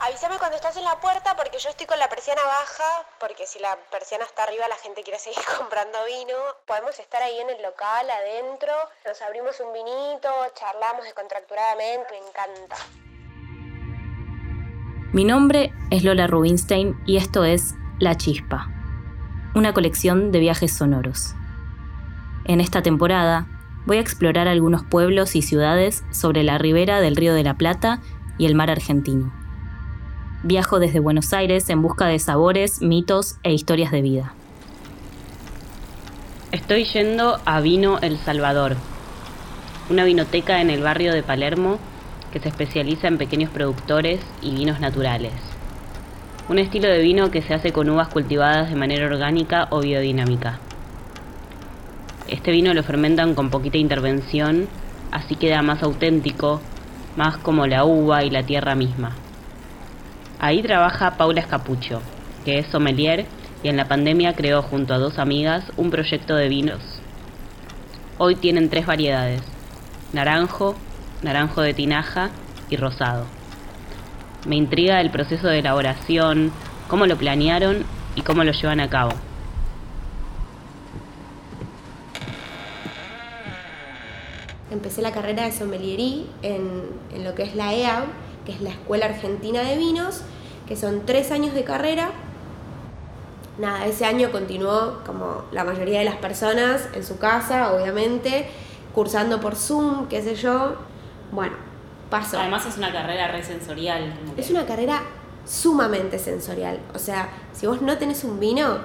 Avísame cuando estás en la puerta porque yo estoy con la persiana baja, porque si la persiana está arriba la gente quiere seguir comprando vino. Podemos estar ahí en el local, adentro, nos abrimos un vinito, charlamos descontracturadamente, me encanta. Mi nombre es Lola Rubinstein y esto es La Chispa, una colección de viajes sonoros. En esta temporada voy a explorar algunos pueblos y ciudades sobre la ribera del Río de la Plata y el mar argentino. Viajo desde Buenos Aires en busca de sabores, mitos e historias de vida. Estoy yendo a Vino El Salvador, una vinoteca en el barrio de Palermo que se especializa en pequeños productores y vinos naturales. Un estilo de vino que se hace con uvas cultivadas de manera orgánica o biodinámica. Este vino lo fermentan con poquita intervención, así queda más auténtico, más como la uva y la tierra misma. Ahí trabaja Paula Escapucho, que es sommelier y en la pandemia creó junto a dos amigas un proyecto de vinos. Hoy tienen tres variedades, naranjo, naranjo de tinaja y rosado. Me intriga el proceso de elaboración, cómo lo planearon y cómo lo llevan a cabo. Empecé la carrera de sommeliería en, lo que es la EAB, que es la Escuela Argentina de Vinos, que son tres años de carrera. Nada, ese año continuó como la mayoría de las personas en su casa, obviamente, cursando por Zoom, qué sé yo. Además es una carrera re sensorial. Es una carrera sumamente sensorial. O sea, si vos no tenés un vino,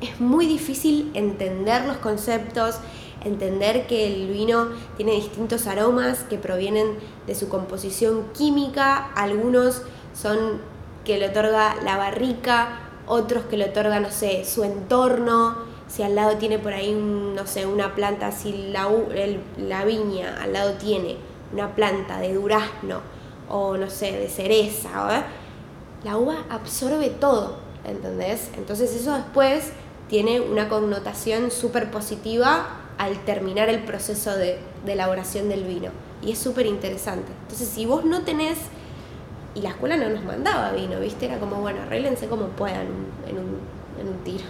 es muy difícil entender los conceptos, entender que el vino tiene distintos aromas que provienen de su composición química, algunos son que le otorga la barrica, otros que le otorga, no sé, su entorno, si al lado tiene por ahí, no sé, una planta, si la, la viña al lado tiene una planta de durazno o, no sé, de cereza, la uva absorbe todo, ¿entendés? Entonces eso después tiene una connotación súper positiva al terminar el proceso de, elaboración del vino. Y es súper interesante. Entonces, si vos no tenés, y la escuela no nos mandaba vino, ¿viste? Era como, bueno, arréglense como puedan en un, en un tiro.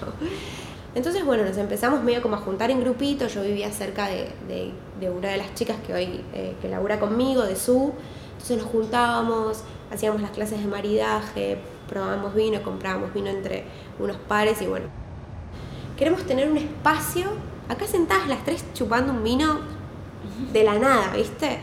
Entonces, bueno, nos empezamos medio como a juntar en grupitos. Yo vivía cerca de, de, una de las chicas que hoy eh, que labura conmigo, de su. Entonces nos juntábamos, hacíamos las clases de maridaje, probábamos vino, comprábamos vino entre unos pares y bueno. Queremos tener un espacio acá sentadas las tres chupando un vino de la nada, ¿viste?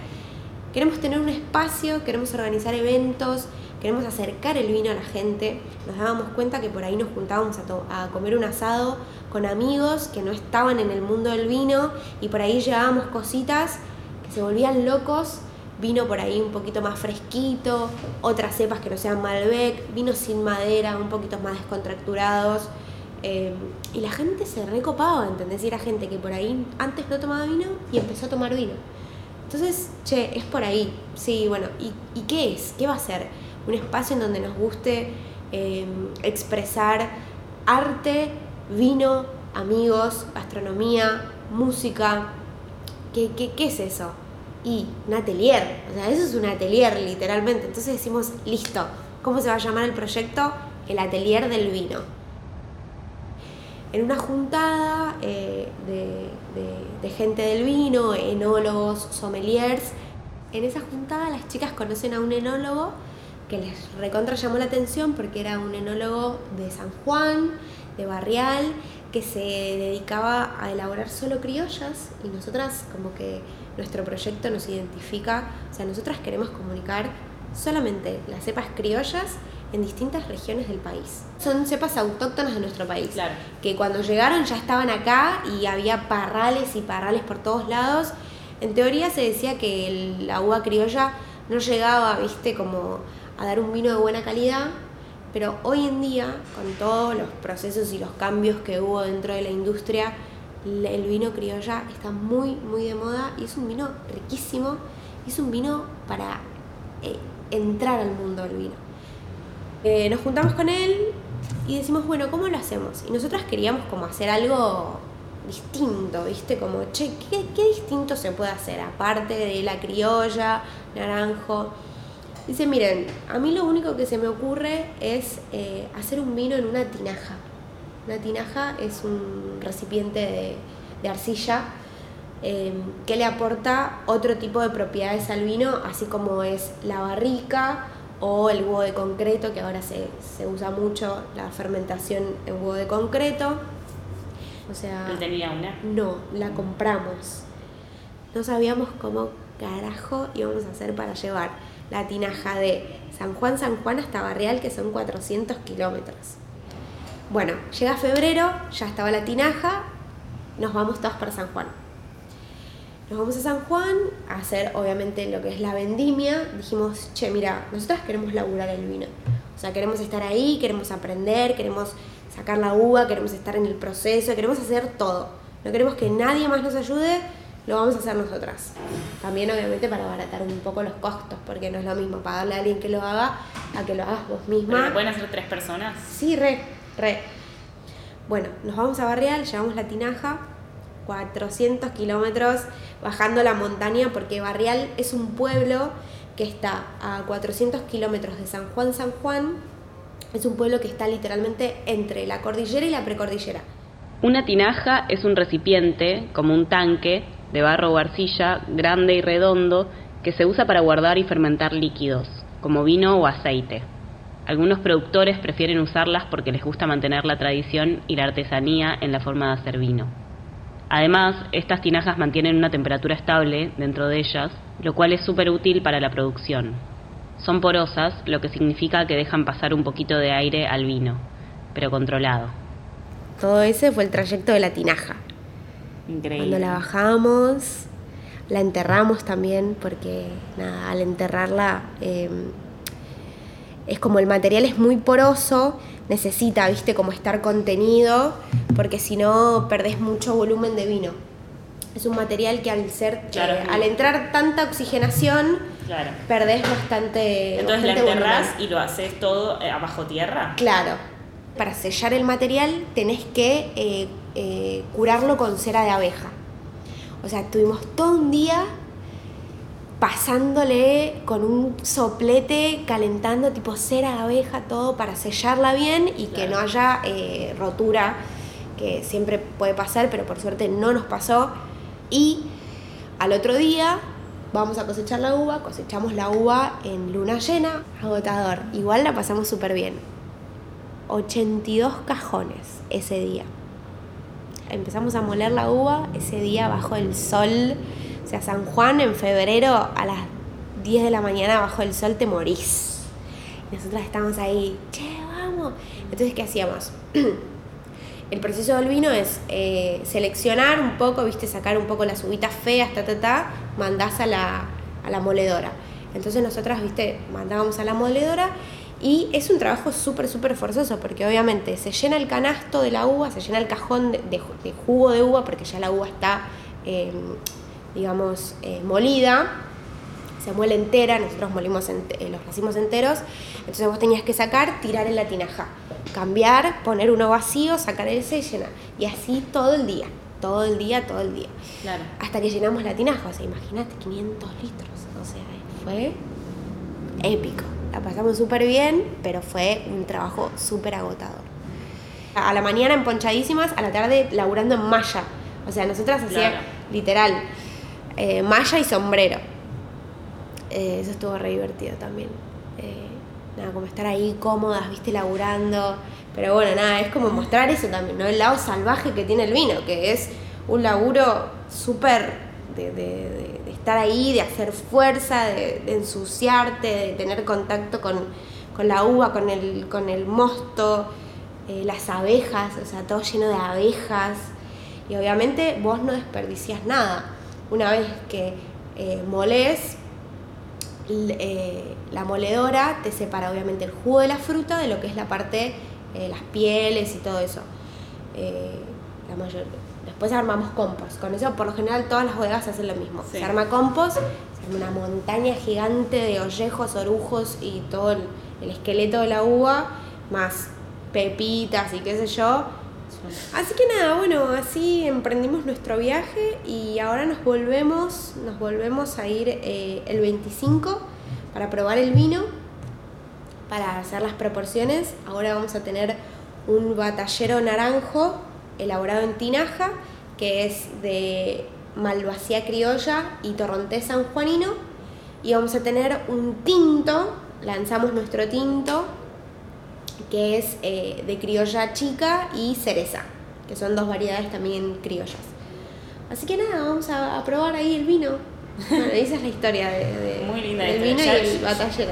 Queremos tener un espacio, queremos organizar eventos, queremos acercar el vino a la gente. Nos dábamos cuenta que por ahí nos juntábamos a, comer un asado con amigos que no estaban en el mundo del vino y por ahí llevábamos cositas que se volvían locos. Vino por ahí un poquito más fresquito, otras cepas que no sean Malbec, vinos sin madera, un poquito más descontracturados. Em, y la gente se recopaba, ¿entendés? Y era gente que por ahí antes no tomaba vino y empezó a tomar vino. Entonces, che, es por ahí. Sí, bueno, ¿y, qué es? ¿Qué va a ser? Un espacio en donde nos guste em, expresar arte, vino, amigos, gastronomía, música. ¿Qué, qué, qué es eso? Y un atelier. O sea, eso es un atelier, literalmente. Entonces decimos, listo. ¿Cómo se va a llamar el proyecto? El atelier del vino en una juntada eh, de, gente del vino, enólogos, sommeliers. En esa juntada las chicas conocen a un enólogo que les recontra llamó la atención porque era un enólogo de San Juan, de Barrial, que se dedicaba a elaborar solo criollas y nosotras como que nuestro proyecto nos identifica, o sea, nosotras queremos comunicar solamente las cepas criollas en distintas regiones del país. Son cepas autóctonas de nuestro país, claro. que cuando llegaron ya estaban acá y había parrales y parrales por todos lados. En teoría se decía que el, la uva criolla no llegaba, viste, como a dar un vino de buena calidad, pero hoy en día, con todos los procesos y los cambios que hubo dentro de la industria, el vino criolla está muy, muy de moda y es un vino riquísimo, es un vino para eh, entrar al mundo del vino. Eh, nos juntamos con él y decimos, bueno, ¿cómo lo hacemos? Y nosotras queríamos como hacer algo distinto, ¿viste? Como, che, ¿qué, qué distinto se puede hacer? Aparte de la criolla, naranjo. Dice, miren, a mí lo único que se me ocurre es eh, hacer un vino en una tinaja. Una tinaja es un recipiente de, arcilla em, que le aporta otro tipo de propiedades al vino, así como es la barrica o el huevo de concreto, que ahora se, se usa mucho la fermentación en huevo de concreto. O sea... ¿No tenía una? No, la compramos. No sabíamos cómo carajo íbamos a hacer para llevar la tinaja de San Juan, San Juan hasta Barrial, que son 400 kilómetros. Bueno, llega febrero, ya estaba la tinaja, nos vamos todos para San Juan. Nos vamos a San Juan a hacer, obviamente, lo que es la vendimia. Dijimos, che, mira, nosotros queremos laburar el vino. O sea, queremos estar ahí, queremos aprender, queremos sacar la uva, queremos estar en el proceso, queremos hacer todo. No queremos que nadie más nos ayude, lo vamos a hacer nosotras. También obviamente para abaratar un poco los costos, porque no es lo mismo pagarle a alguien que lo haga a que lo hagas vos misma. pueden hacer tres personas? Sí, re, re. Bueno, nos vamos a Barrial, llevamos la tinaja, 400 kilómetros bajando la montaña, porque Barrial es un pueblo que está a 400 kilómetros de San Juan, San Juan. Es un pueblo que está literalmente entre la cordillera y la precordillera. Una tinaja es un recipiente, como un tanque, de barro o arcilla, grande y redondo, que se usa para guardar y fermentar líquidos, como vino o aceite. Algunos productores prefieren usarlas porque les gusta mantener la tradición y la artesanía en la forma de hacer vino. Además, estas tinajas mantienen una temperatura estable dentro de ellas, lo cual es súper útil para la producción. Son porosas, lo que significa que dejan pasar un poquito de aire al vino, pero controlado. Todo ese fue el trayecto de la tinaja. Increíble. Cuando la bajamos, la enterramos también, porque nada, al enterrarla em, es como el material es muy poroso, necesita, viste, como estar contenido, porque si no perdés mucho volumen de vino. Es un material que al ser, eh, al entrar tanta oxigenación, perdés bastante. Entonces la enterrás y lo haces todo eh, abajo tierra. Claro. Para sellar el material tenés que eh, eh, curarlo con cera de abeja. O sea, tuvimos todo un día pasándole con un soplete, calentando tipo cera de abeja, todo para sellarla bien y que no haya eh, rotura, que siempre puede pasar, pero por suerte no nos pasó. Y al otro día vamos a cosechar la uva, cosechamos la uva en luna llena, agotador. Igual la pasamos súper bien. 82 cajones ese día empezamos a moler la uva ese día bajo el sol. O sea, San Juan en febrero a las 10 de la mañana bajo el sol te morís. Nosotras estamos ahí, che, vamos. Entonces, ¿qué hacíamos? el proceso del vino es eh, seleccionar un poco, viste, sacar un poco las uvitas feas, ta, ta, ta, mandás a la, a la moledora. Entonces nosotras, viste, mandábamos a la moledora y es un trabajo súper, súper forzoso, porque obviamente se llena el canasto de la uva, se llena el cajón de, jugo de uva, porque ya la uva está, em, digamos, eh, molida, se muele entera, nosotros molimos eh, los racimos enteros, entonces vos tenías que sacar, tirar en la tinaja, cambiar, poner uno vacío, sacar ese y llenar. Y así todo el día, todo el día, todo el día. Claro. Hasta que llenamos la tinaja, o sea, imagínate 500 litros, o sea, fue épico la pasamos súper bien, pero fue un trabajo súper agotador. A la mañana emponchadísimas, a la tarde laburando en malla. O sea, nosotras hacíamos literal eh, malla y sombrero. Eh, eso estuvo re divertido también. Eh, nada, como estar ahí cómodas, viste, laburando. Pero bueno, nada, es como mostrar eso también, ¿no? El lado salvaje que tiene el vino, que es un laburo súper de estar ahí, de hacer fuerza, de, ensuciarte, de tener contacto con, la uva, con el, con el mosto, eh, las abejas, o sea, todo lleno de abejas. Y obviamente vos no desperdicias nada. Una vez que eh, molés, eh, la moledora te separa obviamente el jugo de la fruta de lo que es la parte, las pieles y todo eso. la mayor, Después armamos compost. Con eso, por lo general, todas las bodegas hacen lo mismo. Se arma compost, se arma una montaña gigante de ollejos, orujos y todo el, el esqueleto de la uva, más pepitas y qué sé yo. Así que nada, bueno, así emprendimos nuestro viaje y ahora nos volvemos, nos volvemos a ir eh, el 25 para probar el vino, para hacer las proporciones. Ahora vamos a tener un batallero naranjo elaborado en tinaja, que es de malvasía criolla y torrontés sanjuanino. Y vamos a tener un tinto, lanzamos nuestro tinto, que es eh, de criolla chica y cereza, que son dos variedades también criollas. Así que nada, vamos a, probar ahí el vino. Bueno, esa es la historia de, Muy linda del vino y el batallero.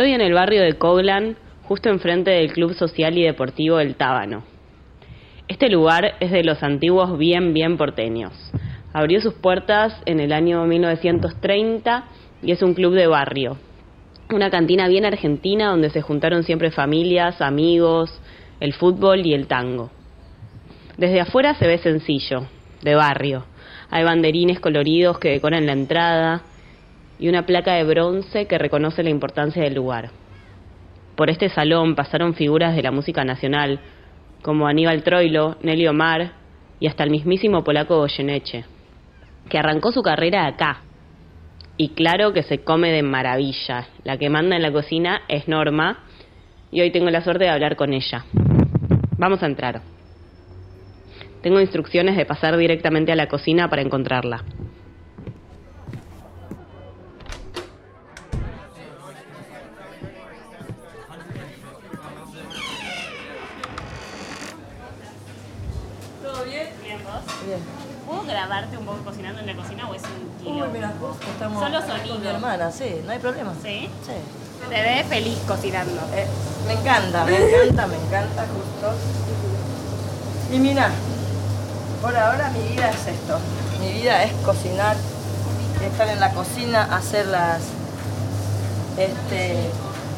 Estoy en el barrio de Coglan, justo enfrente del Club Social y Deportivo El Tábano. Este lugar es de los antiguos bien, bien porteños. Abrió sus puertas en el año 1930 y es un club de barrio. Una cantina bien argentina donde se juntaron siempre familias, amigos, el fútbol y el tango. Desde afuera se ve sencillo, de barrio. Hay banderines coloridos que decoran la entrada, y una placa de bronce que reconoce la importancia del lugar. Por este salón pasaron figuras de la música nacional, como Aníbal Troilo, Nelly Omar y hasta el mismísimo polaco Goyeneche, que arrancó su carrera acá. Y claro que se come de maravilla. La que manda en la cocina es Norma y hoy tengo la suerte de hablar con ella. Vamos a entrar. Tengo instrucciones de pasar directamente a la cocina para encontrarla. Sonido. hermana, sí, no hay problema. ¿Sí? Sí. Te ve feliz cocinando. Eh, me encanta, me encanta, me encanta justo. Y mira, por ahora mi vida es esto. Mi vida es cocinar, estar en la cocina, hacer las, este,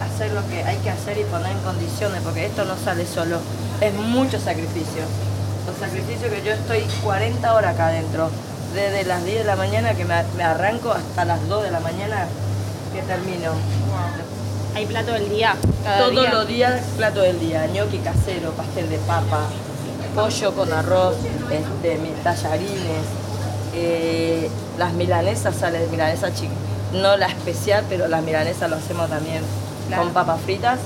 hacer lo que hay que hacer y poner en condiciones, porque esto no sale solo. Es mucho sacrificio. Los sacrificios que yo estoy 40 horas acá adentro, desde las 10 de la mañana que me, arranco hasta las 2 de la mañana que termino. ¿Hay plato del día? cada Todos día? los días, plato del día, ñoqui casero, pastel de papa, pollo con arroz, este, mis tallarines, eh, las milanesas salen milanesas chicas, no la especial, pero las milanesas lo hacemos también Claro. con papas fritas.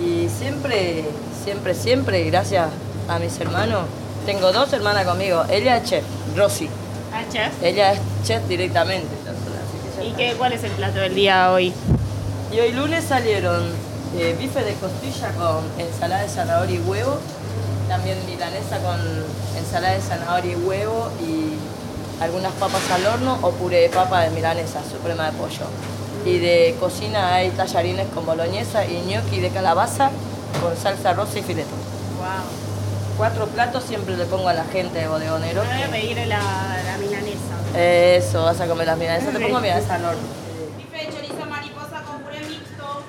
Y siempre, siempre, siempre, gracias a mis hermanos, tengo dos hermanas conmigo, ella es chef, Rosy, Ah, chef. ella es chef directamente. ¿Y qué, cuál es el plato del día hoy? Y hoy lunes salieron eh, bife de costilla con ensalada de zanahoria y huevo, también milanesa con ensalada de zanahoria y huevo y algunas papas al horno o puré de papa de milanesa, suprema de pollo. Y de cocina hay tallarines con boloñesa y gnocchi de calabaza con salsa rosa y fileto. Wow. Cuatro platos siempre le pongo a la gente de bodegonero. Me voy a pedir la, la milanesa. Eso, vas a comer las milanesas. Te pongo milanesa al horno. Bife de chorizo mariposa con puré mixto.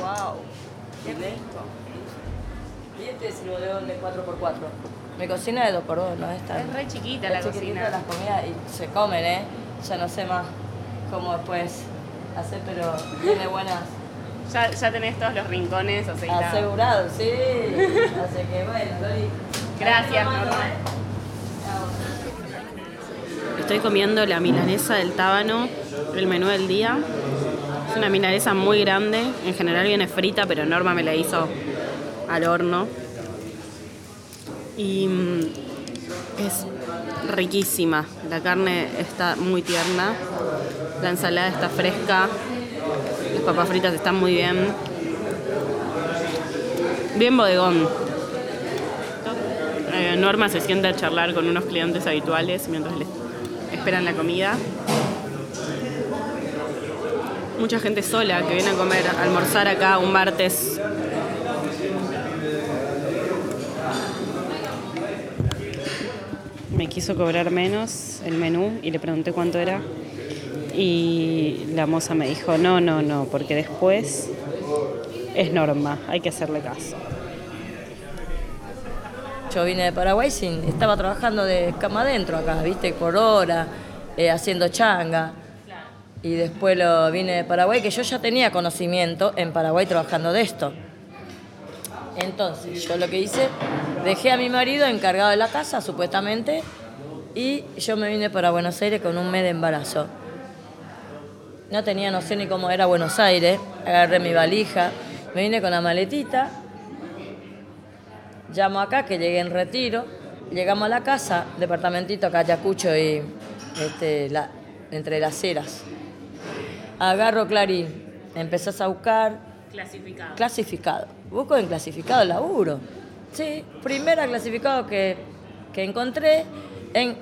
Wow. Qué rico. Y este es el bodegón de 4x4. Mi cocina es de 2x2, ¿no? Esta Es re chiquita la cocina. las comidas y se comen, ¿eh? Ya no sé más cómo después hacer, pero tiene buenas. Ya, ya tenés todos los rincones aceitados. Asegurado, sí. Así que bueno, Lori. Gracias, Norma. Norma. Estoy comiendo la milanesa del tábano, el menú del día. Es una milanesa muy grande, en general viene frita, pero Norma me la hizo al horno. Y mm, es riquísima, la carne está muy tierna, la ensalada está fresca, papas fritas están muy bien. Bien bodegón. Eh, Norma se sienta a charlar con unos clientes habituales mientras le esperan la comida. Mucha gente sola que viene a comer, a almorzar acá un martes. Me quiso cobrar menos el menú y le pregunté cuánto era. Y la moza me dijo, no, no, no, porque después es norma, hay que hacerle caso. Yo vine de Paraguay sin, estaba trabajando de cama adentro acá, viste, por hora, eh, haciendo changa. Y después lo vine de Paraguay, que yo ya tenía conocimiento en Paraguay trabajando de esto. Entonces, yo lo que hice, dejé a mi marido encargado de la casa, supuestamente, y yo me vine para Buenos Aires con un mes de embarazo. No tenía noción ni cómo era Buenos Aires, agarré mi valija, me vine con la maletita, llamo acá que llegué en retiro, llegamos a la casa, departamentito acá Ayacucho y este, la, entre las eras. Agarro Clarín, empezás a buscar Clasificado. clasificado. Busco en clasificado laburo. Sí, primera clasificado que, que encontré en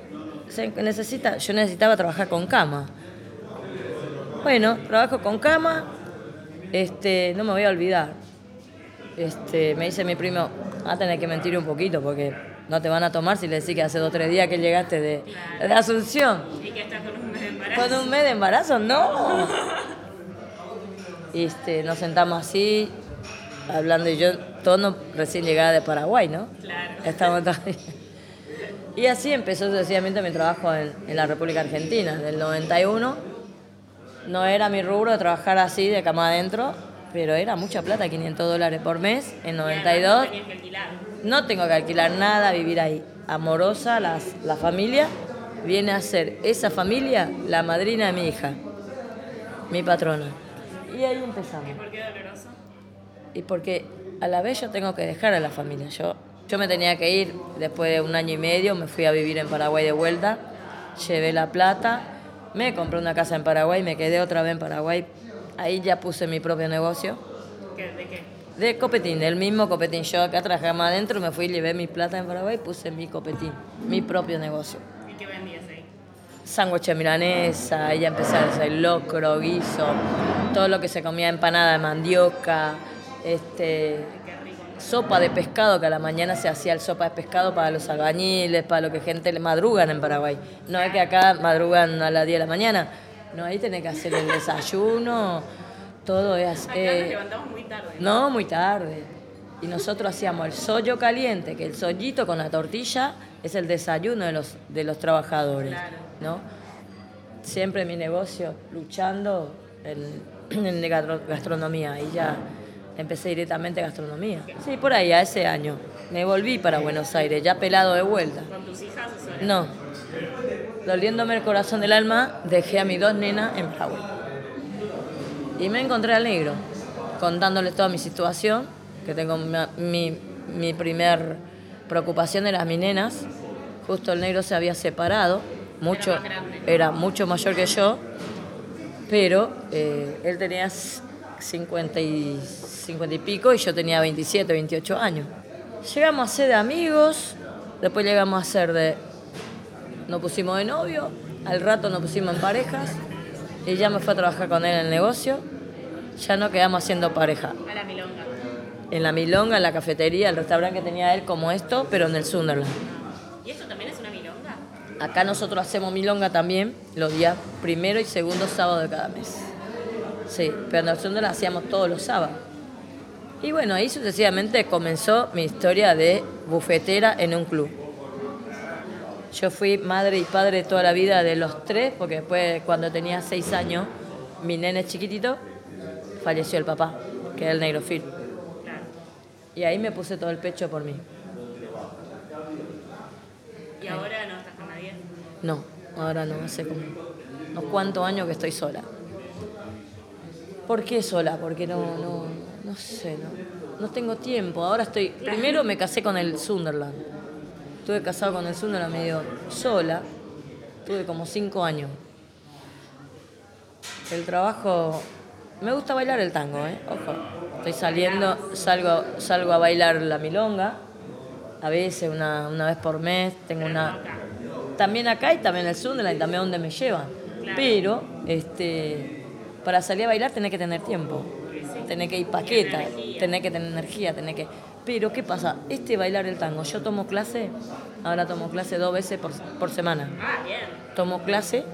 se necesita, yo necesitaba trabajar con cama. Bueno, trabajo con cama, este, no me voy a olvidar. Este, me dice mi primo, vas a tener que mentir un poquito porque no te van a tomar si le decís que hace dos o tres días que llegaste de, de Asunción. Y que estás con un mes de embarazo. ¿Con un mes de embarazo? No. Este, nos sentamos así, hablando y yo, todos recién llegada de Paraguay, ¿no? Claro. Estamos. Y así empezó sucesivamente mi trabajo en, en la República Argentina, del 91. No era mi rubro trabajar así, de cama adentro, pero era mucha plata, 500 dólares por mes, en 92. Tenías que alquilar. No tengo que alquilar nada, vivir ahí. Amorosa, las, la familia viene a ser esa familia la madrina de mi hija, mi patrona. Y ahí empezamos. ¿Por qué doloroso? Y porque a la vez yo tengo que dejar a la familia. Yo, yo me tenía que ir después de un año y medio, me fui a vivir en Paraguay de vuelta, llevé la plata, me compré una casa en Paraguay, me quedé otra vez en Paraguay. Ahí ya puse mi propio negocio. ¿Qué- ¿De qué? De copetín, del mismo copetín. Yo acá trabajaba más adentro, me fui, llevé mi plata en Paraguay, puse mi copetín, mi propio negocio. ¿Y qué vendías ahí? Sándwich de milanesa, ella empezó a hacer locro, guiso, todo lo que se comía empanada de mandioca, este, sopa de pescado, que a la mañana se hacía el sopa de pescado para los albañiles, para lo que gente le madrugan en Paraguay. No es que acá madrugan a las 10 de la mañana, no, ahí tenés que hacer el desayuno, todo es... Acá eh, nos levantamos muy tarde. no, muy tarde. Y nosotros hacíamos el sollo caliente, que el sollito con la tortilla es el desayuno de los, de los trabajadores. Claro. ¿no? Siempre mi negocio luchando en, en gastro- gastronomía. Y ya empecé directamente gastronomía. Sí, por ahí, a ese año. Me volví para Buenos Aires, ya pelado de vuelta. ¿Con tus hijas? No. Doliéndome el corazón del alma, dejé a mis dos nenas en Paraguay. Y me encontré al negro, contándoles toda mi situación, que tengo mi, mi, primer preocupación eran mis nenas. Justo el negro se había separado, mucho, era mucho mayor que yo, pero eh, él tenía 50 y, 50 y pico y yo tenía 27, 28 años. Llegamos a ser de amigos, después llegamos a ser de nos pusimos de novio, al rato nos pusimos en parejas, y ya me fue a trabajar con él en el negocio, ya no quedamos haciendo pareja. A la milonga. En la milonga, en la cafetería, el restaurante que tenía él como esto, pero en el Sunderland. ¿Y eso también es una milonga? Acá nosotros hacemos milonga también, los días primero y segundo sábado de cada mes. Sí, pero en el Sunderland hacíamos todos los sábados. Y bueno, ahí sucesivamente comenzó mi historia de bufetera en un club. Yo fui madre y padre toda la vida de los tres, porque después, cuando tenía seis años, mi nene chiquitito, falleció el papá, que era el negro Phil. Claro. Y ahí me puse todo el pecho por mí. ¿Y ahora no estás con nadie? No, ahora no, hace como unos cuantos años que estoy sola. ¿Por qué sola? Porque no, no, no sé, no, no tengo tiempo. Ahora estoy, primero me casé con el Sunderland. Estuve casado con el Sunderland medio sola. Tuve como cinco años. El trabajo, me gusta bailar el tango, ¿eh? Ojo. Estoy saliendo, salgo, salgo a bailar la milonga. A veces, una, una vez por mes, tengo una, también acá y también el Sunderland y también donde me llevan. Pero este, para salir a bailar tenés que tener tiempo, tenés que ir paqueta, tenés que tener energía, tenés que... Pero ¿qué pasa? Este bailar el tango, yo tomo clase, ahora tomo clase dos veces por, por semana. Ah. Tomo clase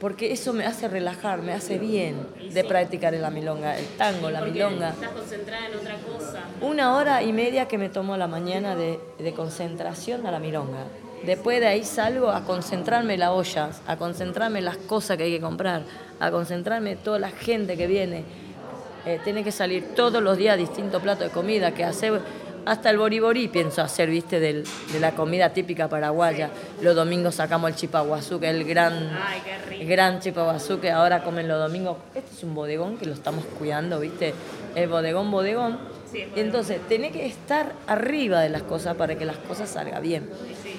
porque eso me hace relajar, me hace bien de practicar la milonga, el tango, la milonga. Estás concentrada en otra cosa. Una hora y media que me tomo a la mañana de, de concentración a la milonga. Después de ahí salgo a concentrarme en las ollas, a concentrarme en las cosas que hay que comprar, a concentrarme en toda la gente que viene. Eh, tiene que salir todos los días distintos platos de comida que hacer. Hasta el boriborí pienso hacer, viste, del- de la comida típica paraguaya. Los domingos sacamos el chipaguazú, que es el gran, Ay, el gran chipaguazú que ahora comen los domingos. Este es un bodegón que lo estamos cuidando, viste, es bodegón. Sí, bodegón. entonces, tenés que estar arriba de las cosas para que las cosas salgan bien.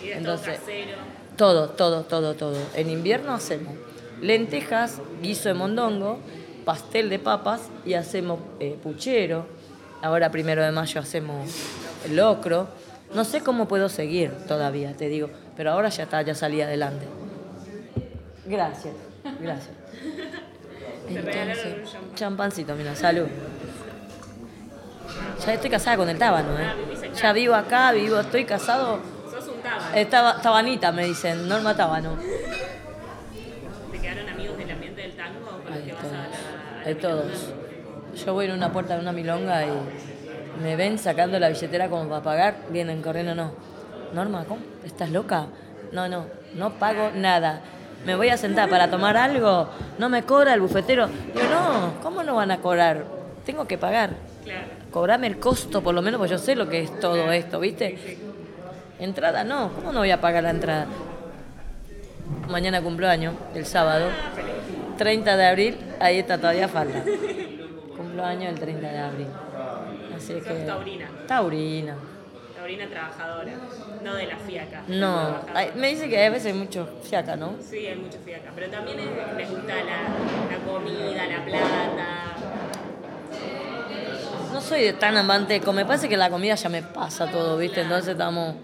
Y Entonces, todo casero. todo, todo, todo, todo. En invierno hacemos lentejas, guiso de mondongo, pastel de papas y hacemos eh, puchero. Ahora, primero de mayo, hacemos locro. No sé cómo puedo seguir todavía, te digo, pero ahora ya está, ya salí adelante. Gracias, gracias. champán. champancito, mira, salud. Ya estoy casada con el tábano, ¿eh? Ah. Ya vivo acá, vivo, estoy casado. Estaba, tabanita, me dicen, Norma Tábano. ¿Te quedaron amigos del ambiente del tango con los que vas a la, a todos. Yo voy en una puerta de una milonga y me ven sacando la billetera como para pagar, vienen corriendo, no. Norma, ¿cómo? ¿Estás loca? No, no, no pago nada. Me voy a sentar para tomar algo, no me cobra el bufetero. Digo, no, ¿cómo no van a cobrar? Tengo que pagar. Claro. Cobrame el costo, por lo menos, porque yo sé lo que es todo esto, ¿viste? Entrada no, ¿cómo no voy a pagar la entrada? Mañana cumpleaños, el sábado, 30 de abril, ahí está todavía falta. Cumpleaños el 30 de abril. Así que. taurina. Taurina. Taurina trabajadora, no de la fiaca. No, me dice que hay veces mucho fiaca, ¿no? Sí, hay mucho fiaca, pero también es- les gusta la, la comida, la plata. No soy de tan amante de comer, parece que la comida ya me pasa todo, ¿viste? Entonces estamos.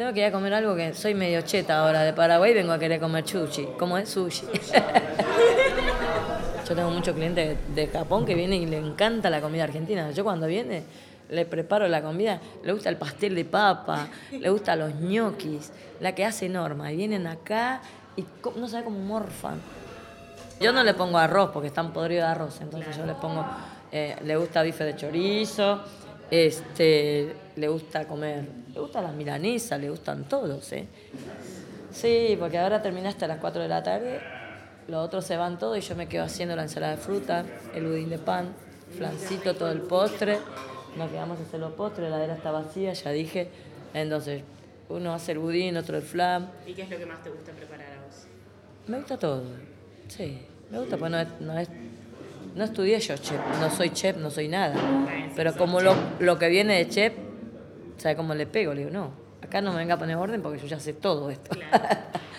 Tengo que ir a comer algo que soy medio cheta ahora de Paraguay, vengo a querer comer sushi. ¿Cómo es sushi? Yo tengo muchos clientes de Japón que vienen y le encanta la comida argentina. Yo cuando viene le preparo la comida, le gusta el pastel de papa, le gusta los ñoquis, la que hace Norma. Y vienen acá y no sabe cómo morfan. Yo no le pongo arroz porque están podridos de arroz, entonces yo le pongo, eh, le gusta bife de chorizo, este, le gusta comer, le gustan las milanesas, le gustan todos, ¿eh? Sí, porque ahora terminaste a las 4 de la tarde, los otros se van todos y yo me quedo haciendo la ensalada de fruta, el budín de pan, flancito, todo el postre, nos quedamos a hacer los postres, la heladera está vacía, ya dije, entonces uno hace el budín, otro el flan, ¿Y qué es lo que más te gusta preparar a vos? me gusta todo. Sí, me gusta, pues no es, no es- no estudié yo chef, no soy chef, no soy nada. Pero como lo, lo que viene de chef, ¿sabe cómo le pego? Le digo, no, acá no me venga a poner orden porque yo ya sé todo esto.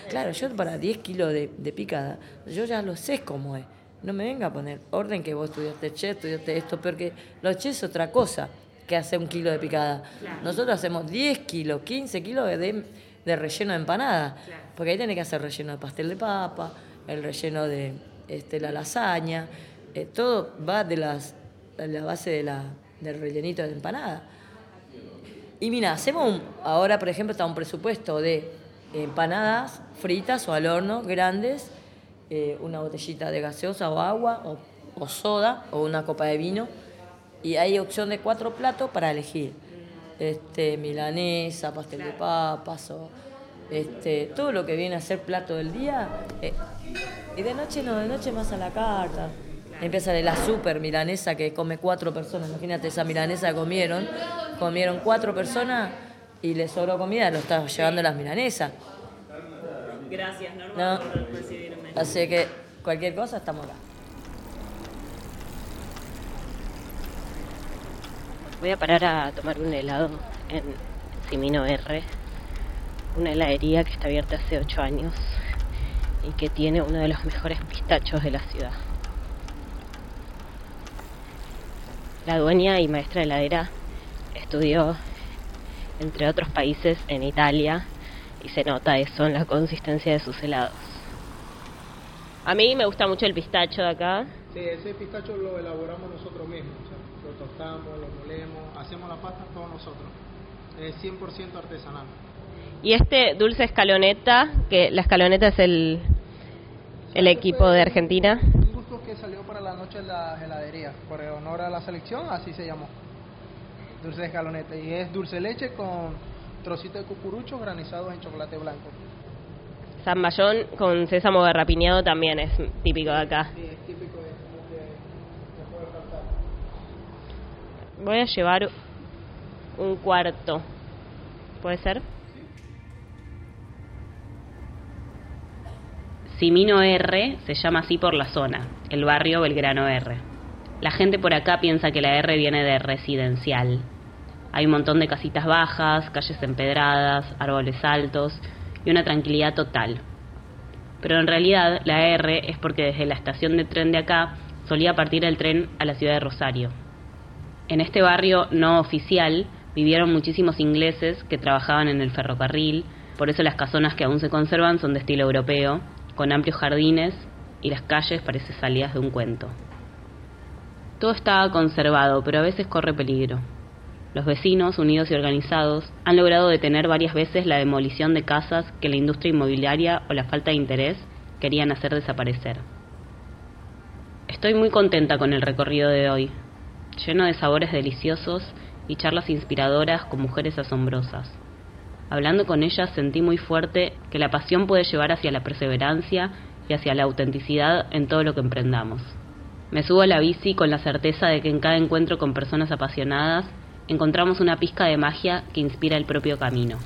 Claro, yo para 10 kilos de, de picada, yo ya lo sé cómo es. No me venga a poner orden que vos estudiaste chef, estudiaste esto, porque los chefs es otra cosa que hacer un kilo de picada. Nosotros hacemos 10 kilos, 15 kilos de, de relleno de empanada, porque ahí tiene que hacer relleno de pastel de papa, el relleno de este, la lasaña, eh, todo va de, las, de la base de la, del rellenito de empanada. Y mira, hacemos un, ahora por ejemplo está un presupuesto de empanadas fritas o al horno grandes, eh, una botellita de gaseosa o agua o, o soda o una copa de vino y hay opción de cuatro platos para elegir. Este, milanesa, pastel de papas o este, todo lo que viene a ser plato del día. eh, y de noche no, de noche más a la carta. Empieza de la super milanesa que come cuatro personas. Imagínate esa milanesa comieron. Comieron cuatro personas y les sobró comida, lo estaba llevando las milanesas. Gracias, Norma, No. por recibirme. Así que cualquier cosa estamos acá. Voy a parar a tomar un helado en Simino R, una heladería que está abierta hace 8 años y que tiene uno de los mejores pistachos de la ciudad. La dueña y maestra heladera estudió, entre otros países, en Italia y se nota eso en la consistencia de sus helados. A mí me gusta mucho el pistacho de acá. Sí, ese pistacho lo elaboramos nosotros mismos, o sea, lo tostamos, lo molemos, hacemos la pasta todos nosotros. Es 100% artesanal. Y este dulce escaloneta, que la escaloneta es el, el equipo de Argentina? Que salió para la noche de la heladería, por honor a la selección, así se llamó. Dulce de escaloneta. Y es dulce leche con trocito de cucurucho granizados en chocolate blanco. Zamballón con sésamo garrapiñado también es típico de acá. Sí, es típico, es como que no puede faltar. Voy a llevar un cuarto. ¿Puede ser? Simino R se llama así por la zona, el barrio Belgrano R. La gente por acá piensa que la R viene de residencial. Hay un montón de casitas bajas, calles empedradas, árboles altos y una tranquilidad total. Pero en realidad la R es porque desde la estación de tren de acá solía partir el tren a la ciudad de Rosario. En este barrio no oficial vivieron muchísimos ingleses que trabajaban en el ferrocarril, por eso las casonas que aún se conservan son de estilo europeo, con amplios jardines y las calles parecen salidas de un cuento. Todo está conservado, pero a veces corre peligro. Los vecinos, unidos y organizados, han logrado detener varias veces la demolición de casas que la industria inmobiliaria o la falta de interés querían hacer desaparecer. Estoy muy contenta con el recorrido de hoy, lleno de sabores deliciosos y charlas inspiradoras con mujeres asombrosas. Hablando con ellas sentí muy fuerte que la pasión puede llevar hacia la perseverancia y hacia la autenticidad en todo lo que emprendamos. Me subo a la bici con la certeza de que en cada encuentro con personas apasionadas encontramos una pizca de magia que inspira el propio camino.